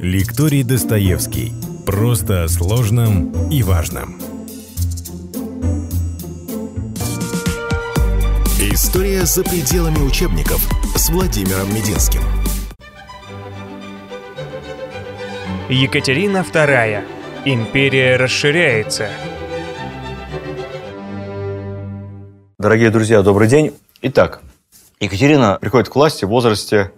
Лекторий Достоевский. Просто о сложном и важном. История за пределами учебников с Владимиром Мединским. Екатерина II. Империя расширяется. Дорогие друзья, добрый день. Итак, Екатерина приходит к власти в возрасте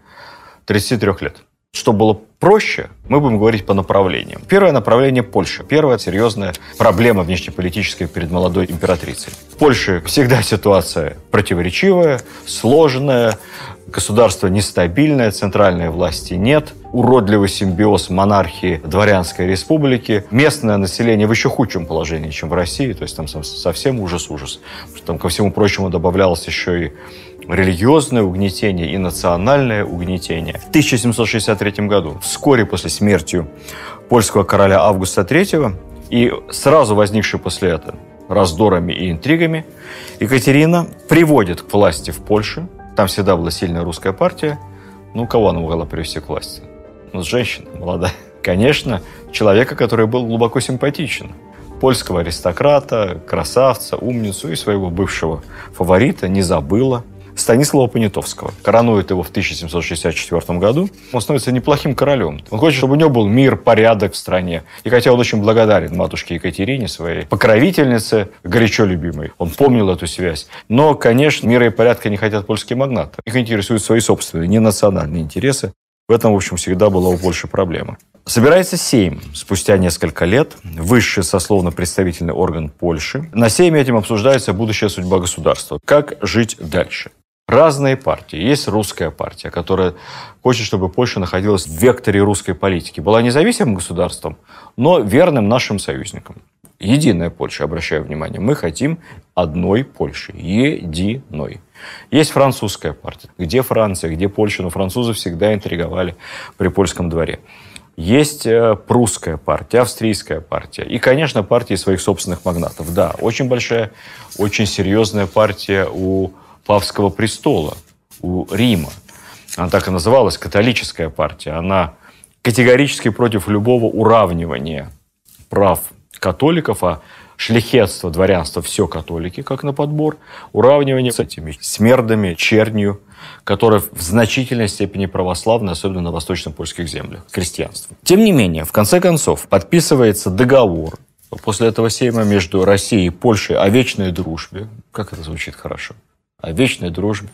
33 лет. Чтобы было проще, мы будем говорить по направлениям. Первое направление – Польша. Первая серьезная проблема внешнеполитическая перед молодой императрицей. В Польше всегда ситуация противоречивая, сложная, государство нестабильное, центральной власти нет, уродливый симбиоз монархии дворянской республики, местное население в еще худшем положении, чем в России, то есть там совсем ужас-ужас. Там ко всему прочему добавлялось еще и религиозное угнетение и национальное угнетение. В 1763 году, вскоре после смерти польского короля Августа III и сразу возникшей после этого раздорами и интригами, Екатерина приводит к власти в Польше, там всегда была сильная русская партия, ну, кого она могла привести к власти? Ну, женщина молодая. Конечно, человека, который был глубоко симпатичен. Польского аристократа, красавца, умницу и своего бывшего фаворита не забыла. Станислава Понятовского. Коронует его в 1764 году. Он становится неплохим королем. Он хочет, чтобы у него был мир, порядок в стране. И хотя он очень благодарен матушке Екатерине, своей покровительнице, горячо любимой. Он помнил эту связь. Но, конечно, мира и порядка не хотят польские магнаты. Их интересуют свои собственные, не национальные интересы. В этом, в общем, всегда была у Польши проблема. Собирается Сейм спустя несколько лет, высший сословно-представительный орган Польши. На Сейме этим обсуждается будущая судьба государства. Как жить дальше? Разные партии. Есть русская партия, которая хочет, чтобы Польша находилась в векторе русской политики. Была независимым государством, но верным нашим союзникам. Единая Польша, обращаю внимание. Мы хотим одной Польши. Единой. Есть французская партия. Где Франция, где Польша? Но французы всегда интриговали при польском дворе. Есть э, прусская партия, австрийская партия и, конечно, партии своих собственных магнатов. Да, очень большая, очень серьезная партия у Павского престола, у Рима. Она так и называлась, католическая партия. Она категорически против любого уравнивания прав католиков, а шляхетство, дворянство, все католики, как на подбор, уравнивание с этими смердами, чернью, которая в значительной степени православна, особенно на восточно-польских землях, крестьянство. Тем не менее, в конце концов, подписывается договор после этого сейма между Россией и Польшей о вечной дружбе. Как это звучит хорошо о вечной дружбе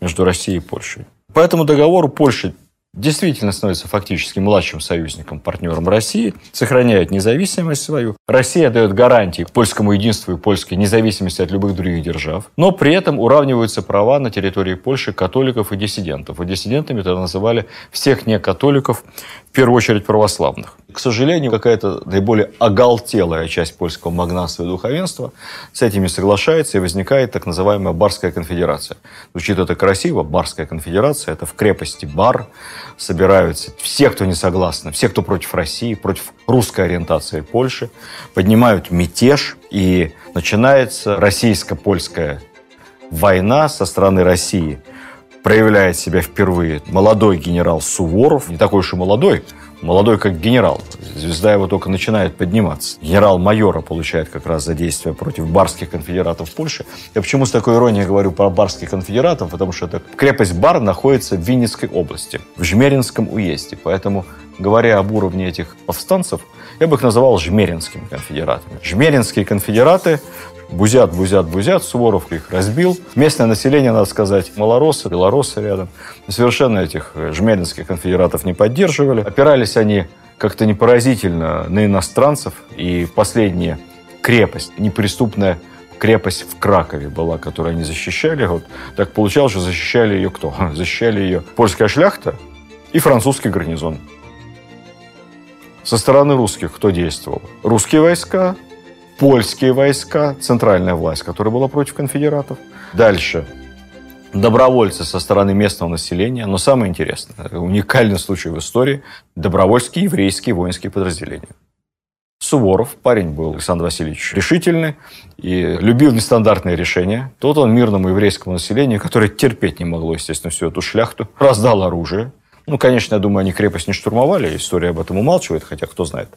между Россией и Польшей. По этому договору Польша действительно становится фактически младшим союзником, партнером России, сохраняет независимость свою. Россия дает гарантии польскому единству и польской независимости от любых других держав, но при этом уравниваются права на территории Польши католиков и диссидентов. И диссидентами тогда называли всех некатоликов, первую очередь православных. К сожалению, какая-то наиболее оголтелая часть польского магнатства и духовенства с этими соглашается, и возникает так называемая Барская конфедерация. Звучит это красиво, Барская конфедерация, это в крепости Бар, собираются все, кто не согласны, все, кто против России, против русской ориентации Польши, поднимают мятеж, и начинается российско-польская война со стороны России. Проявляет себя впервые молодой генерал Суворов, не такой уж и молодой, молодой как генерал. Звезда его только начинает подниматься. Генерал-майора получает как раз за действия против барских конфедератов Польши. Я почему с такой иронией говорю про барских конфедератов? Потому что эта крепость Бар находится в Винницкой области, в Жмеринском уезде. Поэтому, говоря об уровне этих повстанцев, я бы их называл жмеринскими конфедератами. Жмеринские конфедераты бузят, бузят, бузят. Суворов их разбил. Местное население, надо сказать, малоросы, белоросы рядом. Совершенно этих жмеринских конфедератов не поддерживали. Опирались они как-то непоразительно на иностранцев. И последняя крепость, неприступная крепость в Кракове была, которую они защищали. Вот так получалось, что защищали ее кто? Защищали ее польская шляхта и французский гарнизон. Со стороны русских кто действовал? Русские войска, польские войска, центральная власть, которая была против конфедератов. Дальше добровольцы со стороны местного населения, но самое интересное, уникальный случай в истории, добровольские еврейские воинские подразделения. Суворов, парень был Александр Васильевич решительный и любил нестандартные решения. Тот он мирному еврейскому населению, которое терпеть не могло, естественно, всю эту шляхту, раздал оружие, Ну, конечно, я думаю, они крепость не штурмовали, история об этом умалчивает, хотя кто знает.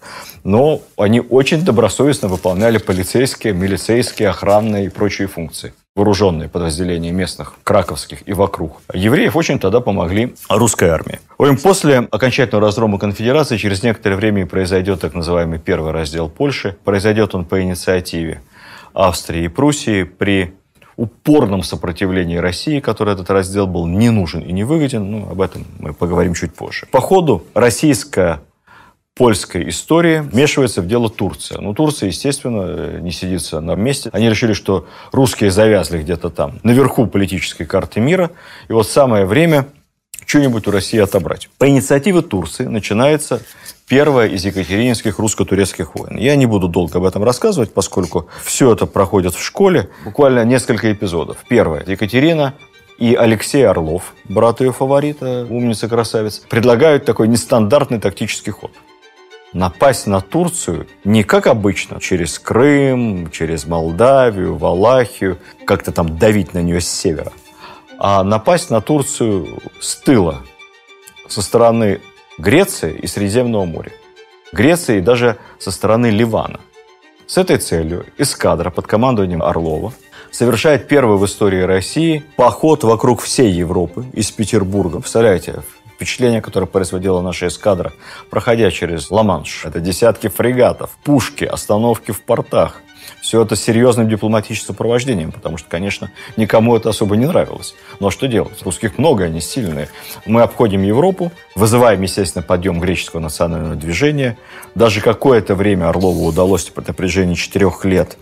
Но они очень добросовестно выполняли полицейские, милицейские, охранные и прочие функции вооруженные подразделения местных, краковских и вокруг. Евреев очень тогда помогли русской армии. Общем, после окончательного разгрома конфедерации через некоторое время произойдет так называемый первый раздел Польши. Произойдет он по инициативе Австрии и Пруссии при упорном сопротивлении России, который этот раздел был не нужен и не выгоден. Ну, об этом мы поговорим чуть позже. По ходу российская польской истории вмешивается в дело Турция. Ну, Турция, естественно, не сидится на месте. Они решили, что русские завязли где-то там, наверху политической карты мира. И вот самое время что-нибудь у России отобрать. По инициативе Турции начинается первая из екатерининских русско-турецких войн. Я не буду долго об этом рассказывать, поскольку все это проходит в школе. Буквально несколько эпизодов. Первое. Екатерина и Алексей Орлов, брат ее фаворита, умница-красавец, предлагают такой нестандартный тактический ход – напасть на Турцию не как обычно, через Крым, через Молдавию, Валахию, как-то там давить на нее с севера, а напасть на Турцию с тыла, со стороны Греции и Средиземного моря. Греции и даже со стороны Ливана. С этой целью эскадра под командованием Орлова совершает первый в истории России поход вокруг всей Европы из Петербурга. Представляете, впечатление, которое производила наша эскадра, проходя через Ла-Манш. Это десятки фрегатов, пушки, остановки в портах. Все это серьезным дипломатическим сопровождением, потому что, конечно, никому это особо не нравилось. Но что делать? Русских много, они сильные. Мы обходим Европу, вызываем, естественно, подъем греческого национального движения. Даже какое-то время Орлову удалось на протяжении четырех лет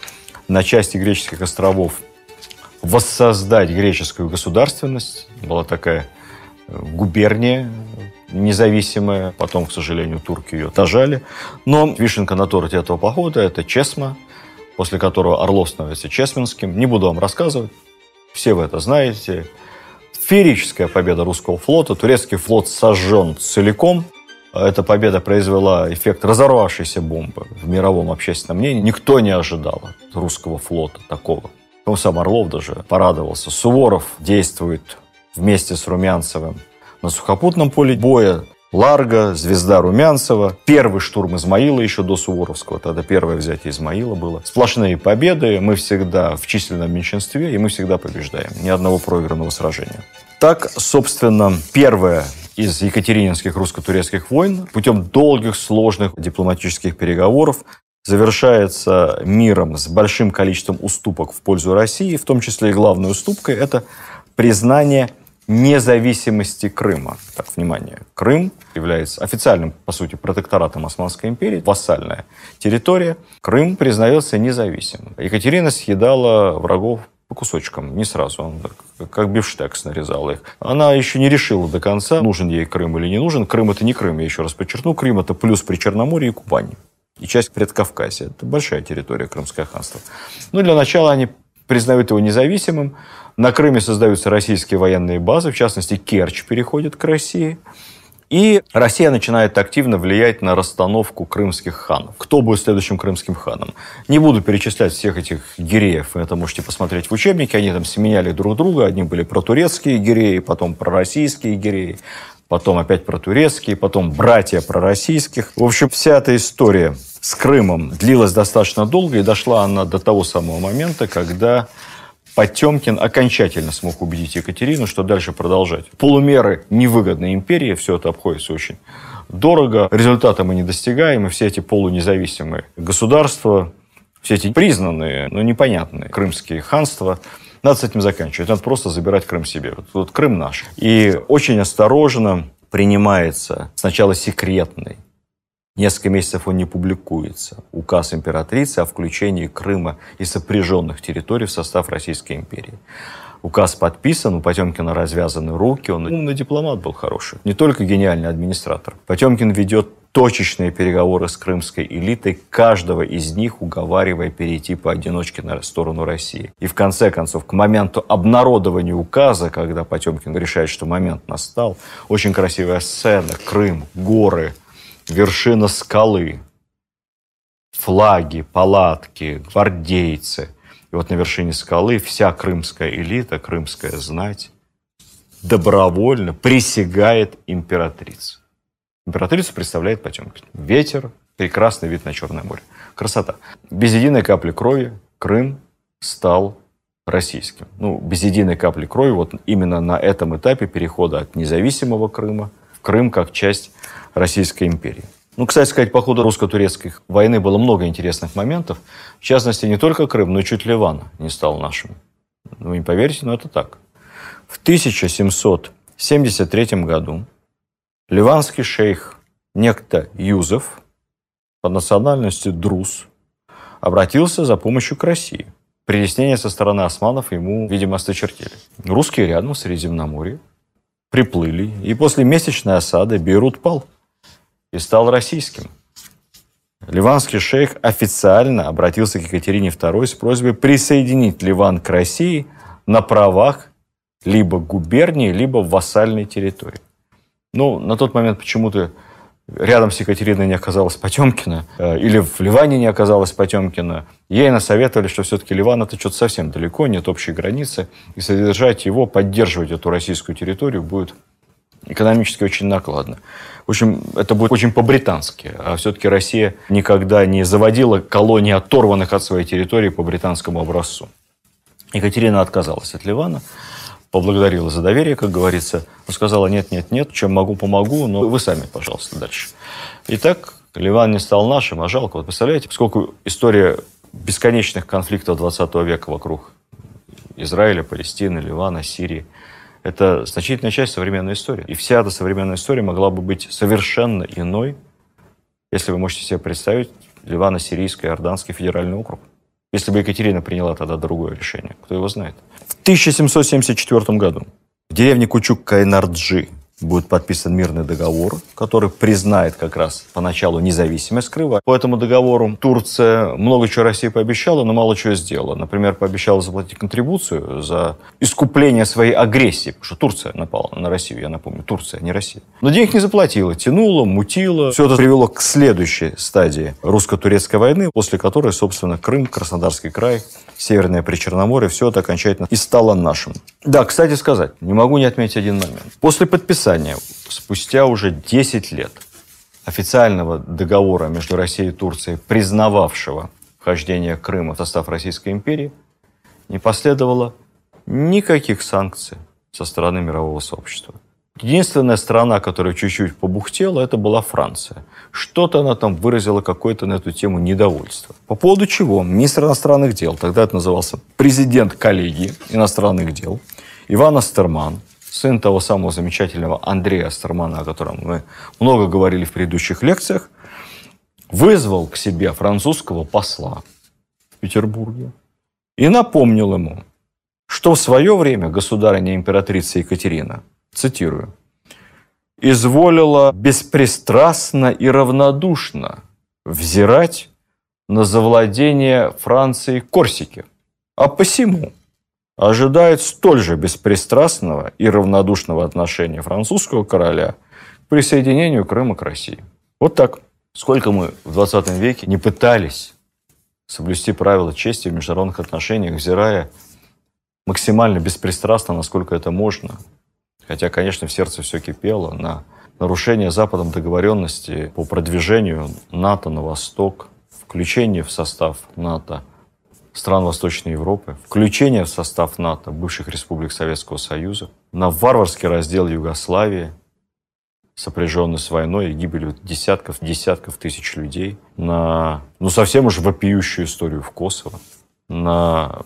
на части греческих островов воссоздать греческую государственность. Была такая губерния независимая. Потом, к сожалению, турки ее отожали. Но вишенка на торте этого похода – это Чесма, после которого Орлов становится Чесменским. Не буду вам рассказывать. Все вы это знаете. Феерическая победа русского флота. Турецкий флот сожжен целиком. Эта победа произвела эффект разорвавшейся бомбы в мировом общественном мнении. Никто не ожидал от русского флота такого. Ну, сам Орлов даже порадовался. Суворов действует вместе с Румянцевым на сухопутном поле боя. Ларго, звезда Румянцева, первый штурм Измаила еще до Суворовского, тогда первое взятие Измаила было. Сплошные победы, мы всегда в численном меньшинстве, и мы всегда побеждаем. Ни одного проигранного сражения. Так, собственно, первое из екатерининских русско-турецких войн путем долгих, сложных дипломатических переговоров завершается миром с большим количеством уступок в пользу России, в том числе и главной уступкой – это признание независимости Крыма. Так, внимание, Крым является официальным, по сути, протекторатом Османской империи, вассальная территория. Крым признается независимым. Екатерина съедала врагов по кусочкам, не сразу, он как бифштекс нарезал их. Она еще не решила до конца, нужен ей Крым или не нужен. Крым это не Крым, я еще раз подчеркну. Крым это плюс при Черноморье и Кубани. И часть Предкавказья. Это большая территория Крымское ханство. Ну, для начала они признают его независимым. На Крыме создаются российские военные базы, в частности, Керчь переходит к России. И Россия начинает активно влиять на расстановку крымских ханов. Кто будет следующим крымским ханом? Не буду перечислять всех этих гиреев. Это можете посмотреть в учебнике. Они там сменяли друг друга. Одни были протурецкие гиреи, потом пророссийские гиреи, потом опять протурецкие, потом братья пророссийских. В общем, вся эта история с Крымом длилась достаточно долго, и дошла она до того самого момента, когда Потемкин окончательно смог убедить Екатерину, что дальше продолжать. Полумеры невыгодной империи, все это обходится очень дорого, результата мы не достигаем, и все эти полунезависимые государства, все эти признанные, но непонятные крымские ханства, надо с этим заканчивать. Надо просто забирать Крым себе. Вот, вот Крым наш. И очень осторожно принимается сначала секретный Несколько месяцев он не публикуется. Указ императрицы о включении Крыма и сопряженных территорий в состав Российской империи. Указ подписан, у Потемкина развязаны руки, он умный дипломат был хороший, не только гениальный администратор. Потемкин ведет точечные переговоры с крымской элитой, каждого из них уговаривая перейти поодиночке на сторону России. И в конце концов, к моменту обнародования указа, когда Потемкин решает, что момент настал, очень красивая сцена, Крым, горы, вершина скалы, флаги, палатки, гвардейцы. И вот на вершине скалы вся крымская элита, крымская знать добровольно присягает императрице. Императрицу представляет Потемкин. Ветер, прекрасный вид на Черное море. Красота. Без единой капли крови Крым стал российским. Ну, без единой капли крови, вот именно на этом этапе перехода от независимого Крыма Крым как часть Российской империи. Ну, кстати сказать, по ходу русско-турецкой войны было много интересных моментов. В частности, не только Крым, но и чуть Ливан не стал нашим. Ну, не поверите, но это так. В 1773 году ливанский шейх некто Юзеф, по национальности Друз, обратился за помощью к России. Притеснения со стороны османов ему, видимо, осточертели. Русские рядом в Средиземноморье приплыли, и после месячной осады Бейрут пал – и стал российским. Ливанский шейх официально обратился к Екатерине II с просьбой присоединить Ливан к России на правах либо губернии, либо вассальной территории. Ну, на тот момент почему-то рядом с Екатериной не оказалось Потемкина, э, или в Ливане не оказалось Потемкина. Ей насоветовали, что все-таки Ливан это что-то совсем далеко, нет общей границы, и содержать его, поддерживать эту российскую территорию будет экономически очень накладно. В общем, это будет очень по-британски. А все-таки Россия никогда не заводила колонии, оторванных от своей территории по британскому образцу. Екатерина отказалась от Ливана, поблагодарила за доверие, как говорится, но сказала, нет, нет, нет, чем могу, помогу, но вы сами, пожалуйста, дальше. Итак, Ливан не стал нашим, а жалко. Вот представляете, сколько история бесконечных конфликтов 20 века вокруг Израиля, Палестины, Ливана, Сирии – это значительная часть современной истории. И вся эта современная история могла бы быть совершенно иной, если вы можете себе представить Ливано-Сирийский Иорданский федеральный округ. Если бы Екатерина приняла тогда другое решение, кто его знает. В 1774 году в деревне Кучук-Кайнарджи будет подписан мирный договор, который признает как раз поначалу независимость Крыма. По этому договору Турция много чего России пообещала, но мало чего сделала. Например, пообещала заплатить контрибуцию за искупление своей агрессии, потому что Турция напала на Россию, я напомню, Турция, а не Россия. Но денег не заплатила, тянула, мутила. Все это привело к следующей стадии русско-турецкой войны, после которой, собственно, Крым, Краснодарский край Северное Причерноморье, все это окончательно и стало нашим. Да, кстати сказать, не могу не отметить один момент. После подписания, спустя уже 10 лет, официального договора между Россией и Турцией, признававшего вхождение Крыма в состав Российской империи, не последовало никаких санкций со стороны мирового сообщества. Единственная страна, которая чуть-чуть побухтела, это была Франция. Что-то она там выразила какое-то на эту тему недовольство. По поводу чего министр иностранных дел, тогда это назывался президент коллегии иностранных дел, Иван Астерман, сын того самого замечательного Андрея Астермана, о котором мы много говорили в предыдущих лекциях, вызвал к себе французского посла в Петербурге и напомнил ему, что в свое время государыня императрица Екатерина – цитирую, «изволила беспристрастно и равнодушно взирать на завладение Франции Корсики, а посему ожидает столь же беспристрастного и равнодушного отношения французского короля к присоединению Крыма к России». Вот так. Сколько мы в 20 веке не пытались соблюсти правила чести в международных отношениях, взирая максимально беспристрастно, насколько это можно, Хотя, конечно, в сердце все кипело на нарушение Западом договоренности по продвижению НАТО на восток, включение в состав НАТО стран Восточной Европы, включение в состав НАТО бывших республик Советского Союза, на варварский раздел Югославии, сопряженный с войной и гибелью десятков, десятков тысяч людей, на ну, совсем уж вопиющую историю в Косово, на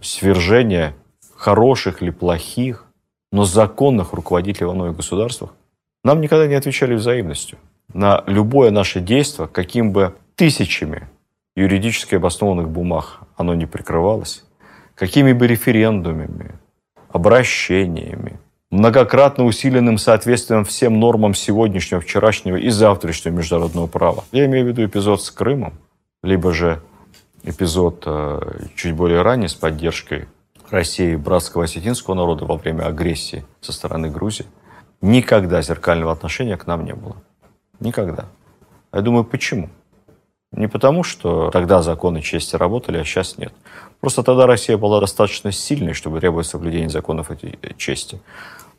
свержение хороших или плохих но законных руководителей во многих государствах нам никогда не отвечали взаимностью. На любое наше действие, каким бы тысячами юридически обоснованных бумаг оно не прикрывалось, какими бы референдумами, обращениями, многократно усиленным соответствием всем нормам сегодняшнего, вчерашнего и завтрашнего международного права. Я имею в виду эпизод с Крымом, либо же эпизод э, чуть более ранний с поддержкой России братского осетинского народа во время агрессии со стороны Грузии, никогда зеркального отношения к нам не было. Никогда. Я думаю, почему? Не потому, что тогда законы чести работали, а сейчас нет. Просто тогда Россия была достаточно сильной, чтобы требовать соблюдения законов этой чести.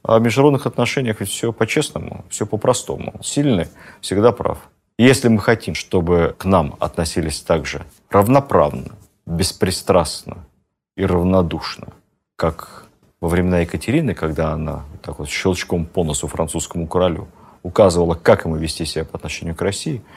А в международных отношениях ведь все по-честному, все по-простому. Сильный всегда прав. Если мы хотим, чтобы к нам относились так же равноправно, беспристрастно и равнодушно, как во времена Екатерины, когда она так вот щелчком по носу французскому королю указывала, как ему вести себя по отношению к России –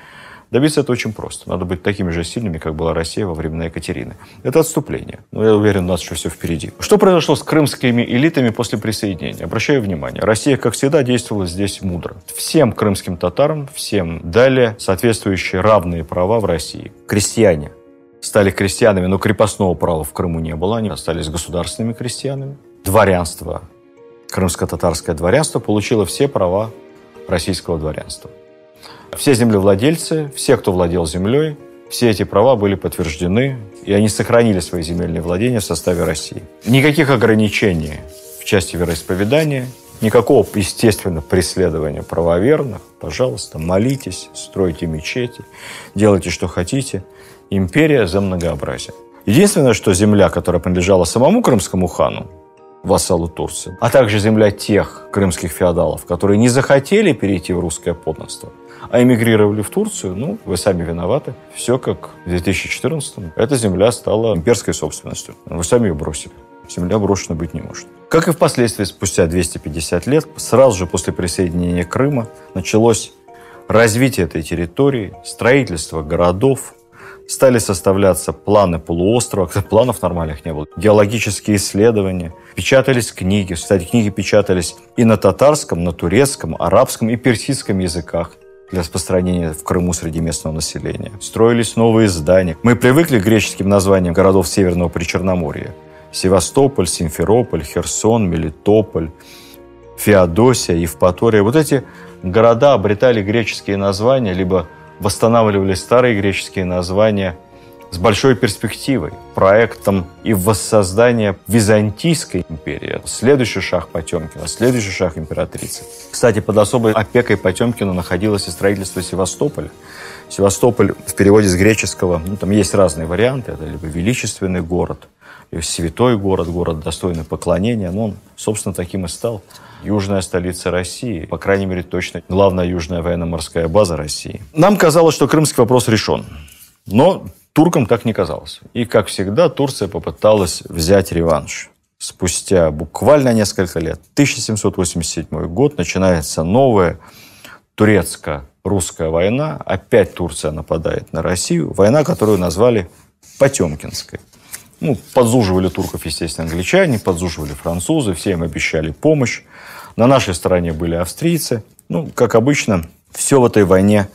Добиться это очень просто. Надо быть такими же сильными, как была Россия во времена Екатерины. Это отступление. Но я уверен, у нас еще все впереди. Что произошло с крымскими элитами после присоединения? Обращаю внимание, Россия, как всегда, действовала здесь мудро. Всем крымским татарам, всем дали соответствующие равные права в России. Крестьяне стали крестьянами, но крепостного права в Крыму не было. Они остались государственными крестьянами. Дворянство, крымско-татарское дворянство получило все права российского дворянства. Все землевладельцы, все, кто владел землей, все эти права были подтверждены, и они сохранили свои земельные владения в составе России. Никаких ограничений в части вероисповедания, никакого, естественно, преследования правоверных. Пожалуйста, молитесь, стройте мечети, делайте, что хотите. Империя за многообразие. Единственное, что земля, которая принадлежала самому крымскому хану, вассалу Турции, а также земля тех крымских феодалов, которые не захотели перейти в русское подданство, а эмигрировали в Турцию, ну, вы сами виноваты. Все как в 2014-м. Эта земля стала имперской собственностью. Вы сами ее бросили. Земля брошена быть не может. Как и впоследствии, спустя 250 лет, сразу же после присоединения Крыма, началось развитие этой территории, строительство городов, стали составляться планы полуострова, планов нормальных не было, геологические исследования, печатались книги. Кстати, книги печатались и на татарском, на турецком, арабском и персидском языках для распространения в Крыму среди местного населения. Строились новые здания. Мы привыкли к греческим названиям городов Северного Причерноморья. Севастополь, Симферополь, Херсон, Мелитополь, Феодосия, Евпатория. Вот эти города обретали греческие названия, либо восстанавливали старые греческие названия с большой перспективой, проектом и воссоздания Византийской империи. Следующий шаг Потемкина, следующий шаг императрицы. Кстати, под особой опекой Потемкина находилось и строительство Севастополя. Севастополь в переводе с греческого, ну, там есть разные варианты. Это либо величественный город, либо святой город, город достойный поклонения. Но он, собственно, таким и стал. Южная столица России, по крайней мере, точно главная южная военно-морская база России. Нам казалось, что крымский вопрос решен. Но туркам так не казалось. И, как всегда, Турция попыталась взять реванш. Спустя буквально несколько лет, 1787 год, начинается новая турецко-русская война. Опять Турция нападает на Россию. Война, которую назвали Потемкинской. Ну, подзуживали турков, естественно, англичане, подзуживали французы, все им обещали помощь. На нашей стороне были австрийцы. Ну, как обычно, все в этой войне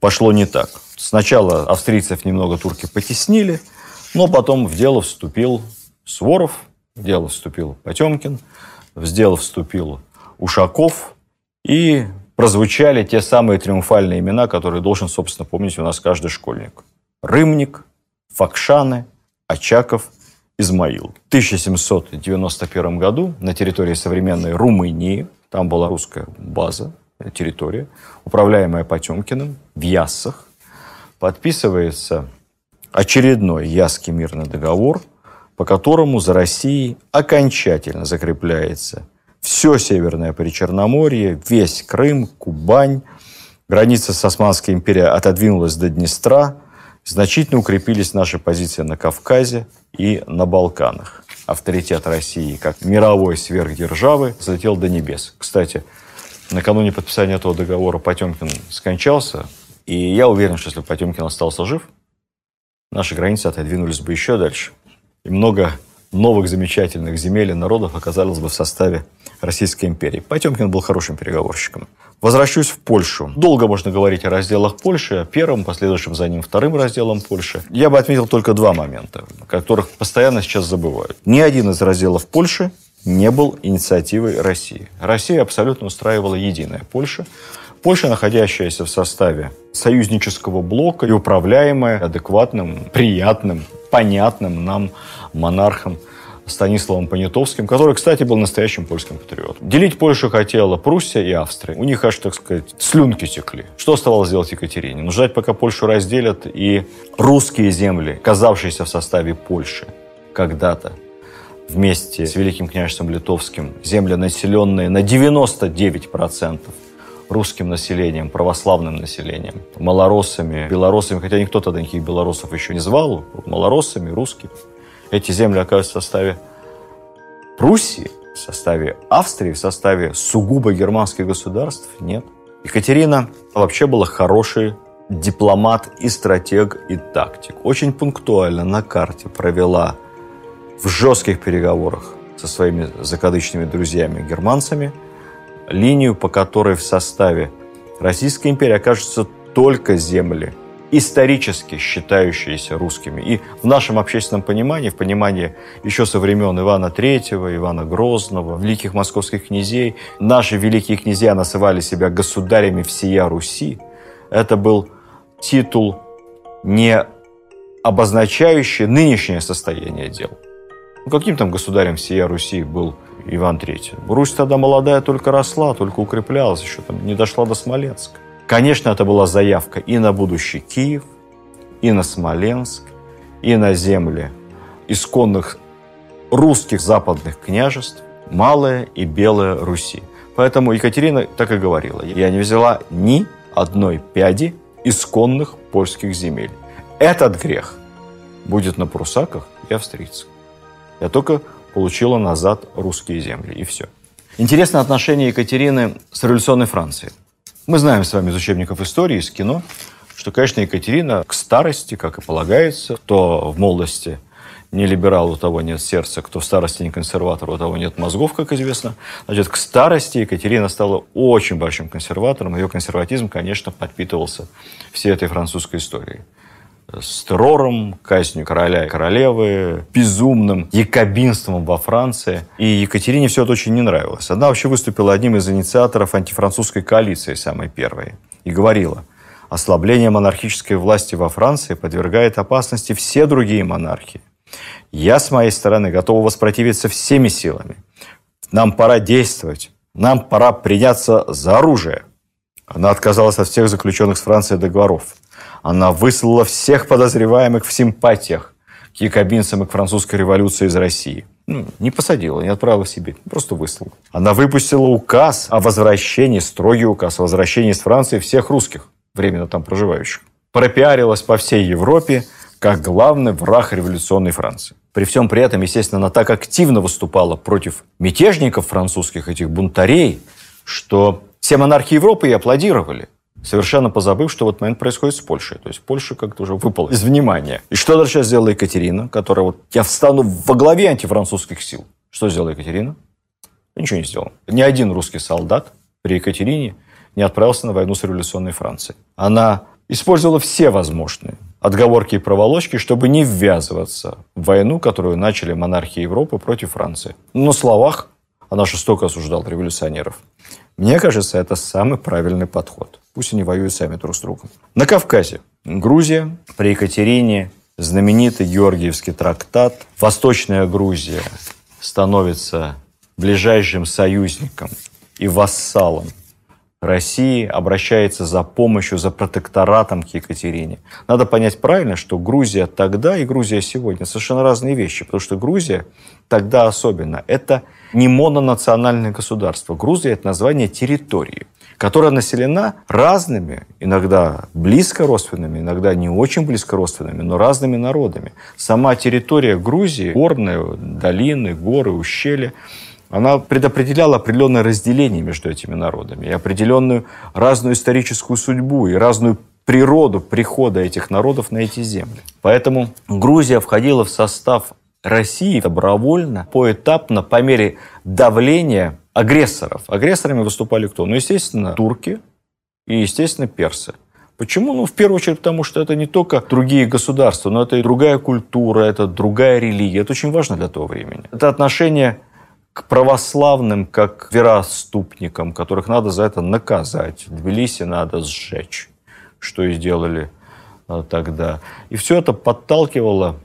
пошло не так. Сначала австрийцев немного турки потеснили, но потом в дело вступил Своров, в дело вступил Потемкин, в дело вступил Ушаков, и прозвучали те самые триумфальные имена, которые должен, собственно, помнить у нас каждый школьник. Рымник, Факшаны, Очаков, Измаил. В 1791 году на территории современной Румынии, там была русская база, территория, управляемая Потемкиным, в Яссах, подписывается очередной Ясский мирный договор, по которому за Россией окончательно закрепляется все Северное Причерноморье, весь Крым, Кубань. Граница с Османской империей отодвинулась до Днестра. Значительно укрепились наши позиции на Кавказе и на Балканах. Авторитет России как мировой сверхдержавы залетел до небес. Кстати, накануне подписания этого договора Потемкин скончался, и я уверен, что если бы Потемкин остался жив, наши границы отодвинулись бы еще дальше. И много новых замечательных земель и народов оказалось бы в составе Российской империи. Потемкин был хорошим переговорщиком. Возвращусь в Польшу. Долго можно говорить о разделах Польши, первым, последующим за ним вторым разделом Польши. Я бы отметил только два момента, которых постоянно сейчас забывают. Ни один из разделов Польши не был инициативой России. Россия абсолютно устраивала единая Польша. Польша, находящаяся в составе союзнического блока и управляемая адекватным, приятным, понятным нам монархом Станиславом Понятовским, который, кстати, был настоящим польским патриотом. Делить Польшу хотела Пруссия и Австрия. У них аж, так сказать, слюнки текли. Что оставалось делать Екатерине? Ну, ждать, пока Польшу разделят, и русские земли, казавшиеся в составе Польши когда-то, вместе с Великим княжеством Литовским земли, населенные на 99% русским населением, православным населением, малороссами, белорусами, хотя никто тогда никаких белорусов еще не звал, малороссами, русскими. Эти земли оказываются в составе Пруссии, в составе Австрии, в составе сугубо германских государств? Нет. Екатерина вообще была хороший дипломат и стратег и тактик. Очень пунктуально на карте провела в жестких переговорах со своими закадычными друзьями-германцами линию, по которой в составе Российской империи окажутся только земли, исторически считающиеся русскими. И в нашем общественном понимании, в понимании еще со времен Ивана III, Ивана Грозного, великих московских князей, наши великие князья называли себя государями всея Руси. Это был титул, не обозначающий нынешнее состояние дел. Ну, каким там государем всея Руси был Иван III? Русь тогда молодая только росла, только укреплялась, еще там не дошла до Смоленска. Конечно, это была заявка и на будущий Киев, и на Смоленск, и на земли исконных русских западных княжеств, Малая и Белая Руси. Поэтому Екатерина так и говорила, я не взяла ни одной пяди исконных польских земель. Этот грех будет на прусаках и австрийцах. Я только получила назад русские земли, и все. Интересно отношение Екатерины с революционной Францией. Мы знаем с вами из учебников истории, из кино, что, конечно, Екатерина к старости, как и полагается, кто в молодости не либерал, у того нет сердца, кто в старости не консерватор, у того нет мозгов, как известно. Значит, к старости Екатерина стала очень большим консерватором. Ее консерватизм, конечно, подпитывался всей этой французской историей. С террором, казнью короля и королевы, безумным якобинством во Франции. И Екатерине все это очень не нравилось. Она вообще выступила одним из инициаторов антифранцузской коалиции, самой первой. И говорила, ослабление монархической власти во Франции подвергает опасности все другие монархии. Я, с моей стороны, готова воспротивиться всеми силами. Нам пора действовать. Нам пора приняться за оружие. Она отказалась от всех заключенных с Францией договоров. Она выслала всех подозреваемых в симпатиях к якобинцам и к французской революции из России. Ну, не посадила, не отправила в Сибирь, просто выслала. Она выпустила указ о возвращении, строгий указ о возвращении из Франции всех русских, временно там проживающих. Пропиарилась по всей Европе как главный враг революционной Франции. При всем при этом, естественно, она так активно выступала против мятежников французских, этих бунтарей, что все монархи Европы и аплодировали, совершенно позабыв, что вот момент происходит с Польшей. То есть Польша как-то уже выпала из внимания. И что дальше сделала Екатерина, которая вот я встану во главе антифранцузских сил? Что сделала Екатерина? Ничего не сделала. Ни один русский солдат при Екатерине не отправился на войну с революционной Францией. Она использовала все возможные отговорки и проволочки, чтобы не ввязываться в войну, которую начали монархии Европы против Франции. На словах она жестоко осуждала революционеров. Мне кажется, это самый правильный подход. Пусть они воюют сами друг с другом. На Кавказе Грузия при Екатерине знаменитый Георгиевский трактат. Восточная Грузия становится ближайшим союзником и вассалом России обращается за помощью, за протекторатом к Екатерине. Надо понять правильно, что Грузия тогда и Грузия сегодня совершенно разные вещи, потому что Грузия тогда особенно это не мононациональное государство. Грузия – это название территории, которая населена разными, иногда близко родственными, иногда не очень близко родственными, но разными народами. Сама территория Грузии, горные долины, горы, ущелья – она предопределяла определенное разделение между этими народами и определенную разную историческую судьбу и разную природу прихода этих народов на эти земли. Поэтому Грузия входила в состав России добровольно, поэтапно, по мере давления агрессоров. Агрессорами выступали кто? Ну, естественно, турки и, естественно, персы. Почему? Ну, в первую очередь, потому что это не только другие государства, но это и другая культура, это другая религия. Это очень важно для того времени. Это отношение к православным, как вероступникам, которых надо за это наказать. Тбилиси надо сжечь, что и сделали а, тогда. И все это подталкивало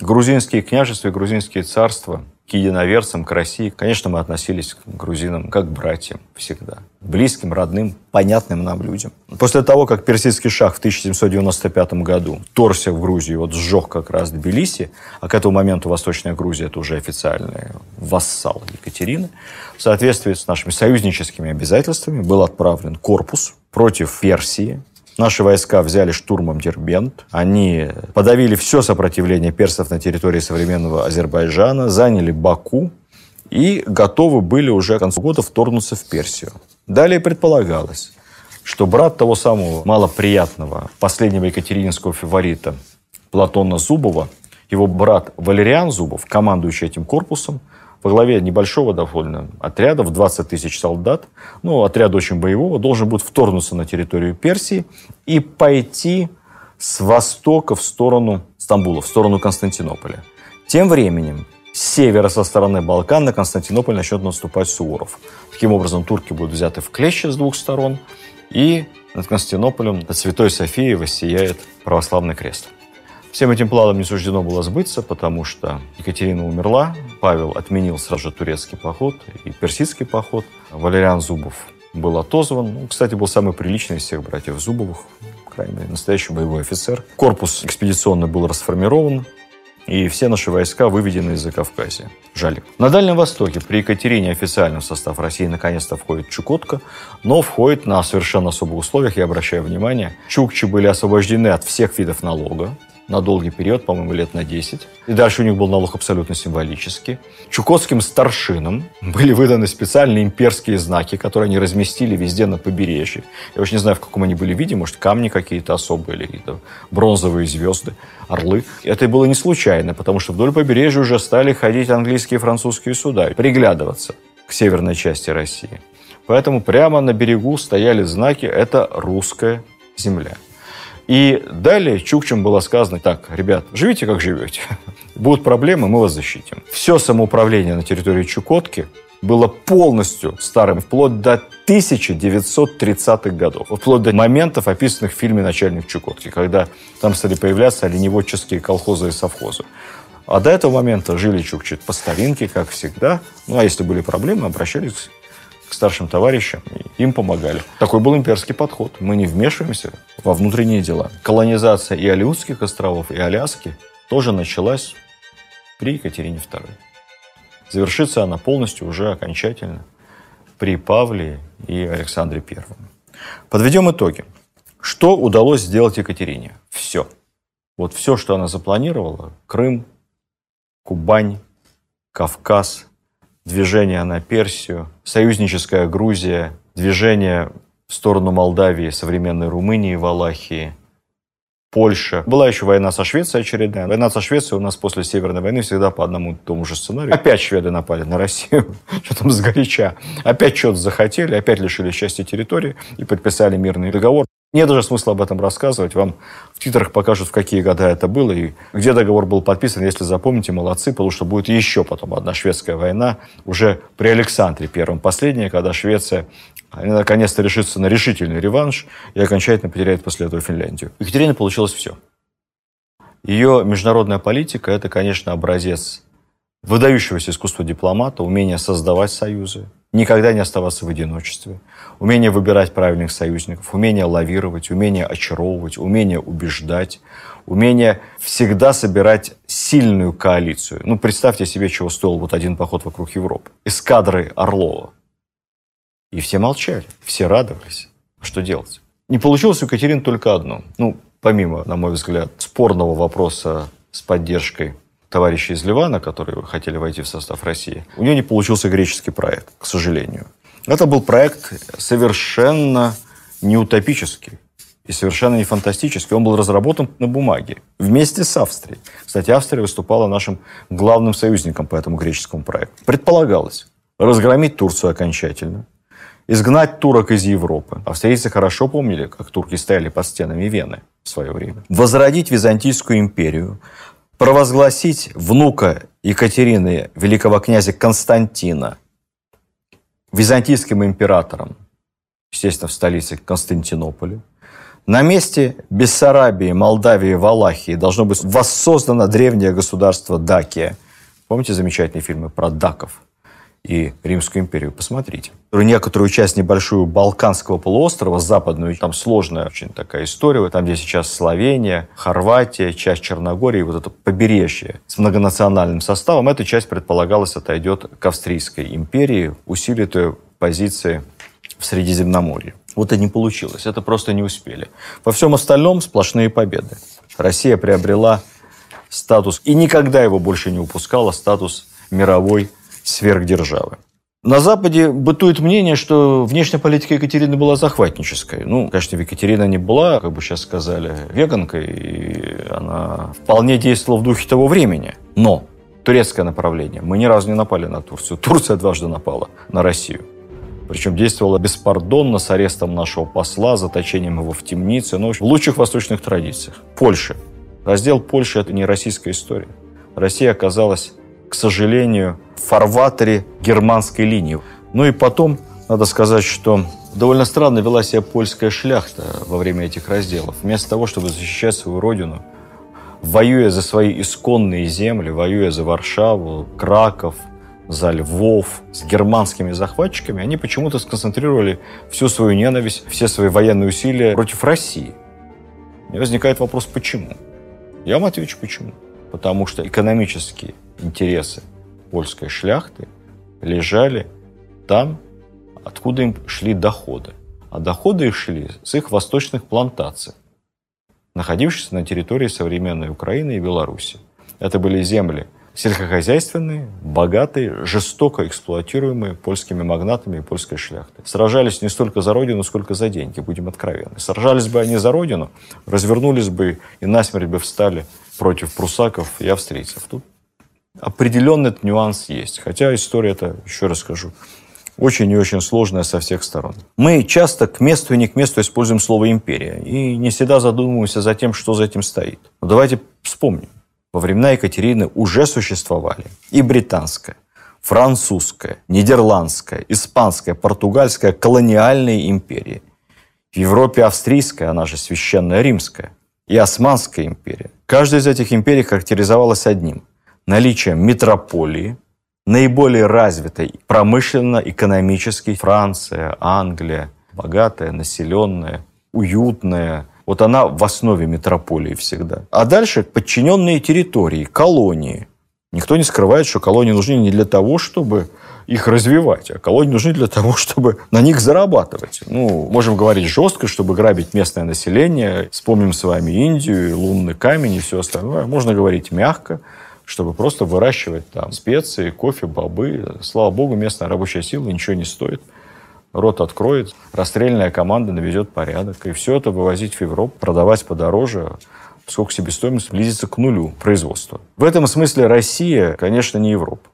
грузинские княжества и грузинские царства к единоверцам, к России. Конечно, мы относились к грузинам как к братьям всегда. Близким, родным, понятным нам людям. После того, как персидский шах в 1795 году торся в Грузию, вот сжег как раз Тбилиси, а к этому моменту Восточная Грузия – это уже официальный вассал Екатерины, в соответствии с нашими союзническими обязательствами был отправлен корпус против Персии, Наши войска взяли штурмом Дербент. Они подавили все сопротивление персов на территории современного Азербайджана, заняли Баку и готовы были уже к концу года вторгнуться в Персию. Далее предполагалось, что брат того самого малоприятного последнего екатерининского фаворита Платона Зубова, его брат Валериан Зубов, командующий этим корпусом, во главе небольшого довольно отряда в 20 тысяч солдат, ну, отряд очень боевого, должен будет вторгнуться на территорию Персии и пойти с востока в сторону Стамбула, в сторону Константинополя. Тем временем с севера, со стороны Балкан, на Константинополь начнет наступать Суворов. Таким образом, турки будут взяты в клещи с двух сторон, и над Константинополем, над Святой Софией воссияет православный крест. Всем этим планам не суждено было сбыться, потому что Екатерина умерла, Павел отменил сразу же турецкий поход и персидский поход. Валериан Зубов был отозван. Ну, кстати, был самый приличный из всех братьев Зубовых, крайне настоящий боевой офицер. Корпус экспедиционный был расформирован, и все наши войска выведены из Закавказья. Жаль. На Дальнем Востоке при Екатерине официально в состав России наконец-то входит Чукотка, но входит на совершенно особых условиях, я обращаю внимание. Чукчи были освобождены от всех видов налога, на долгий период, по-моему, лет на 10. И дальше у них был налог абсолютно символический. Чукотским старшинам были выданы специальные имперские знаки, которые они разместили везде на побережье. Я уж не знаю, в каком они были виде, может, камни какие-то особые или какие-то бронзовые звезды, орлы. Это было не случайно, потому что вдоль побережья уже стали ходить английские и французские суда, приглядываться к северной части России. Поэтому прямо на берегу стояли знаки «это русская земля». И далее Чукчам было сказано, так, ребят, живите как живете. Будут проблемы, мы вас защитим. Все самоуправление на территории Чукотки было полностью старым, вплоть до 1930-х годов, вплоть до моментов, описанных в фильме «Начальник Чукотки», когда там стали появляться оленеводческие колхозы и совхозы. А до этого момента жили чукчи по старинке, как всегда. Ну, а если были проблемы, обращались старшим товарищам, им помогали. Такой был имперский подход. Мы не вмешиваемся во внутренние дела. Колонизация и Алиутских островов, и Аляски тоже началась при Екатерине II. Завершится она полностью уже окончательно при Павле и Александре I. Подведем итоги. Что удалось сделать Екатерине? Все. Вот все, что она запланировала, Крым, Кубань, Кавказ, движение на Персию, союзническая Грузия, движение в сторону Молдавии, современной Румынии, Валахии, Польша. Была еще война со Швецией очередная. Война со Швецией у нас после Северной войны всегда по одному и тому же сценарию. Опять шведы напали на Россию, что там сгоряча. Опять что-то захотели, опять лишили части территории и подписали мирный договор. Нет даже смысла об этом рассказывать. Вам в титрах покажут, в какие года это было и где договор был подписан. Если запомните, молодцы, потому что будет еще потом одна шведская война уже при Александре Первом. Последняя, когда Швеция наконец-то решится на решительный реванш и окончательно потеряет после этого Финляндию. У Екатерины получилось все. Ее международная политика – это, конечно, образец выдающегося искусства дипломата, умение создавать союзы, никогда не оставаться в одиночестве, умение выбирать правильных союзников, умение лавировать, умение очаровывать, умение убеждать, умение всегда собирать сильную коалицию. Ну, представьте себе, чего стоил вот один поход вокруг Европы. Эскадры Орлова. И все молчали, все радовались. Что делать? Не получилось у Екатерины только одно. Ну, помимо, на мой взгляд, спорного вопроса с поддержкой товарищи из Ливана, которые хотели войти в состав России, у нее не получился греческий проект, к сожалению. Это был проект совершенно не утопический и совершенно не фантастический. Он был разработан на бумаге вместе с Австрией. Кстати, Австрия выступала нашим главным союзником по этому греческому проекту. Предполагалось разгромить Турцию окончательно, изгнать турок из Европы. Австрийцы хорошо помнили, как турки стояли под стенами Вены в свое время. Возродить Византийскую империю, провозгласить внука Екатерины, великого князя Константина, византийским императором, естественно, в столице Константинополя. На месте Бессарабии, Молдавии, Валахии должно быть воссоздано древнее государство Дакия, Помните замечательные фильмы про даков? И Римскую империю. Посмотрите. Некоторую часть небольшую Балканского полуострова, западную, там сложная очень такая история, там, где сейчас Словения, Хорватия, часть Черногории, вот это побережье с многонациональным составом, эта часть, предполагалось, отойдет к Австрийской империи, усилит ее позиции в Средиземноморье. Вот и не получилось, это просто не успели. Во всем остальном сплошные победы. Россия приобрела статус, и никогда его больше не упускала, статус мировой сверхдержавы. На Западе бытует мнение, что внешняя политика Екатерины была захватнической. Ну, конечно, Екатерина не была, как бы сейчас сказали, веганкой, и она вполне действовала в духе того времени. Но турецкое направление. Мы ни разу не напали на Турцию. Турция дважды напала на Россию. Причем действовала беспардонно, с арестом нашего посла, заточением его в темнице, но в лучших восточных традициях. Польша. Раздел Польши – это не российская история. Россия оказалась к сожалению, в фарватере германской линии. Ну и потом, надо сказать, что довольно странно вела себя польская шляхта во время этих разделов. Вместо того, чтобы защищать свою родину, воюя за свои исконные земли, воюя за Варшаву, Краков, за Львов с германскими захватчиками, они почему-то сконцентрировали всю свою ненависть, все свои военные усилия против России. И возникает вопрос, почему? Я вам отвечу, почему. Потому что экономические интересы польской шляхты лежали там, откуда им шли доходы. А доходы их шли с их восточных плантаций, находившихся на территории современной Украины и Беларуси. Это были земли сельскохозяйственные, богатые, жестоко эксплуатируемые польскими магнатами и польской шляхтой. Сражались не столько за родину, сколько за деньги, будем откровенны. Сражались бы они за родину, развернулись бы и насмерть бы встали против прусаков и австрийцев. Тут определенный этот нюанс есть. Хотя история это, еще раз скажу, очень и очень сложная со всех сторон. Мы часто к месту и не к месту используем слово «империя» и не всегда задумываемся за тем, что за этим стоит. Но давайте вспомним. Во времена Екатерины уже существовали и британская, французская, нидерландская, испанская, португальская колониальные империи. В Европе австрийская, она же священная римская, и Османская империя. Каждая из этих империй характеризовалась одним – наличием метрополии, наиболее развитой промышленно-экономически Франция, Англия, богатая, населенная, уютная. Вот она в основе метрополии всегда. А дальше подчиненные территории, колонии. Никто не скрывает, что колонии нужны не для того, чтобы их развивать, а колонии нужны для того, чтобы на них зарабатывать. Ну, можем говорить жестко, чтобы грабить местное население. Вспомним с вами Индию, лунный камень и все остальное. Можно говорить мягко, чтобы просто выращивать там специи, кофе, бобы. Слава богу, местная рабочая сила ничего не стоит. Рот откроет, расстрельная команда наведет порядок. И все это вывозить в Европу, продавать подороже, поскольку себестоимость близится к нулю производства. В этом смысле Россия, конечно, не Европа.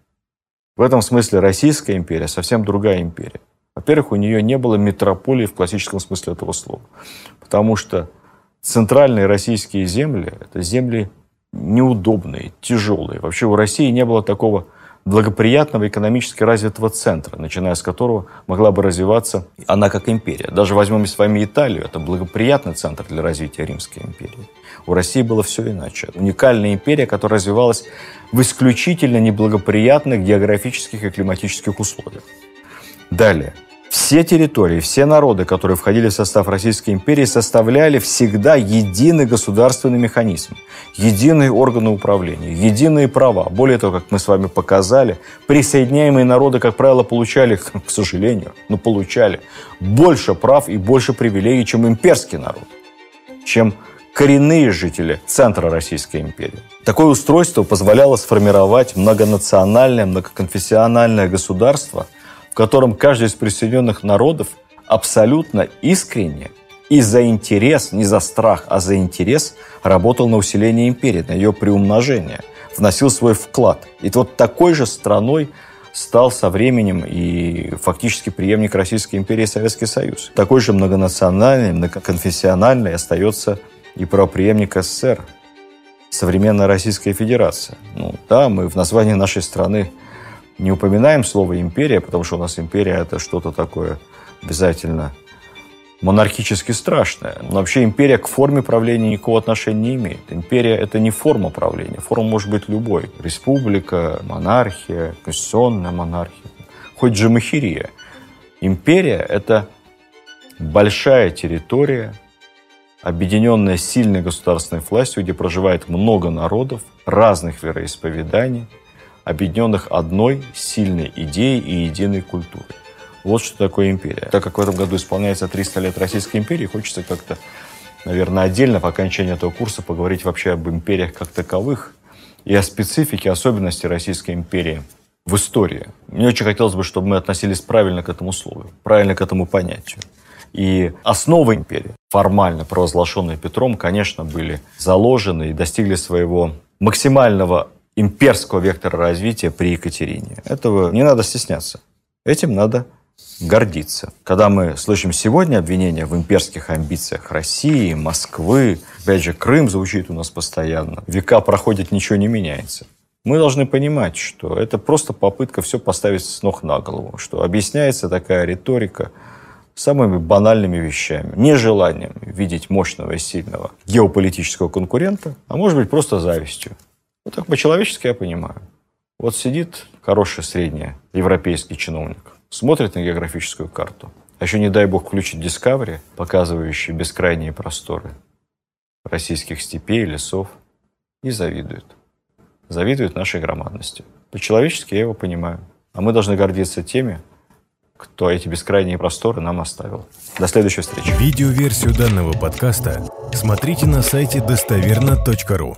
В этом смысле Российская империя совсем другая империя. Во-первых, у нее не было метрополии в классическом смысле этого слова. Потому что центральные российские земли – это земли неудобные, тяжелые. Вообще у России не было такого благоприятного экономически развитого центра, начиная с которого могла бы развиваться она как империя. Даже возьмем с вами Италию, это благоприятный центр для развития Римской империи. У России было все иначе. Уникальная империя, которая развивалась в исключительно неблагоприятных географических и климатических условиях. Далее. Все территории, все народы, которые входили в состав Российской империи, составляли всегда единый государственный механизм, единые органы управления, единые права. Более того, как мы с вами показали, присоединяемые народы, как правило, получали, к сожалению, но получали больше прав и больше привилегий, чем имперский народ, чем коренные жители центра Российской империи. Такое устройство позволяло сформировать многонациональное, многоконфессиональное государство – в котором каждый из присоединенных народов абсолютно искренне и за интерес, не за страх, а за интерес работал на усиление империи, на ее приумножение, вносил свой вклад. И вот такой же страной стал со временем и фактически преемник Российской империи Советский Союз. Такой же многонациональный, многоконфессиональный остается и правопреемник СССР, современная Российская Федерация. Ну да, мы в названии нашей страны не упоминаем слово «империя», потому что у нас империя – это что-то такое обязательно монархически страшная. Но вообще империя к форме правления никакого отношения не имеет. Империя – это не форма правления. Форма может быть любой. Республика, монархия, конституционная монархия, хоть джамахирия. Империя – это большая территория, объединенная сильной государственной властью, где проживает много народов разных вероисповеданий, объединенных одной сильной идеей и единой культурой. Вот что такое империя. Так как в этом году исполняется 300 лет Российской империи, хочется как-то, наверное, отдельно по окончании этого курса поговорить вообще об империях как таковых и о специфике, особенности Российской империи в истории. Мне очень хотелось бы, чтобы мы относились правильно к этому слову, правильно к этому понятию. И основы империи, формально провозглашенные Петром, конечно, были заложены и достигли своего максимального имперского вектора развития при Екатерине. Этого не надо стесняться. Этим надо гордиться. Когда мы слышим сегодня обвинения в имперских амбициях России, Москвы, опять же, Крым звучит у нас постоянно, века проходят, ничего не меняется. Мы должны понимать, что это просто попытка все поставить с ног на голову, что объясняется такая риторика самыми банальными вещами. Нежеланием видеть мощного и сильного геополитического конкурента, а может быть просто завистью. Вот так по-человечески я понимаю. Вот сидит хороший средний европейский чиновник, смотрит на географическую карту, а еще, не дай бог, включить Discovery, показывающий бескрайние просторы российских степей, лесов, и завидует. Завидует нашей громадности. По-человечески я его понимаю. А мы должны гордиться теми, кто эти бескрайние просторы нам оставил. До следующей встречи. Видеоверсию данного подкаста смотрите на сайте достоверно.ру.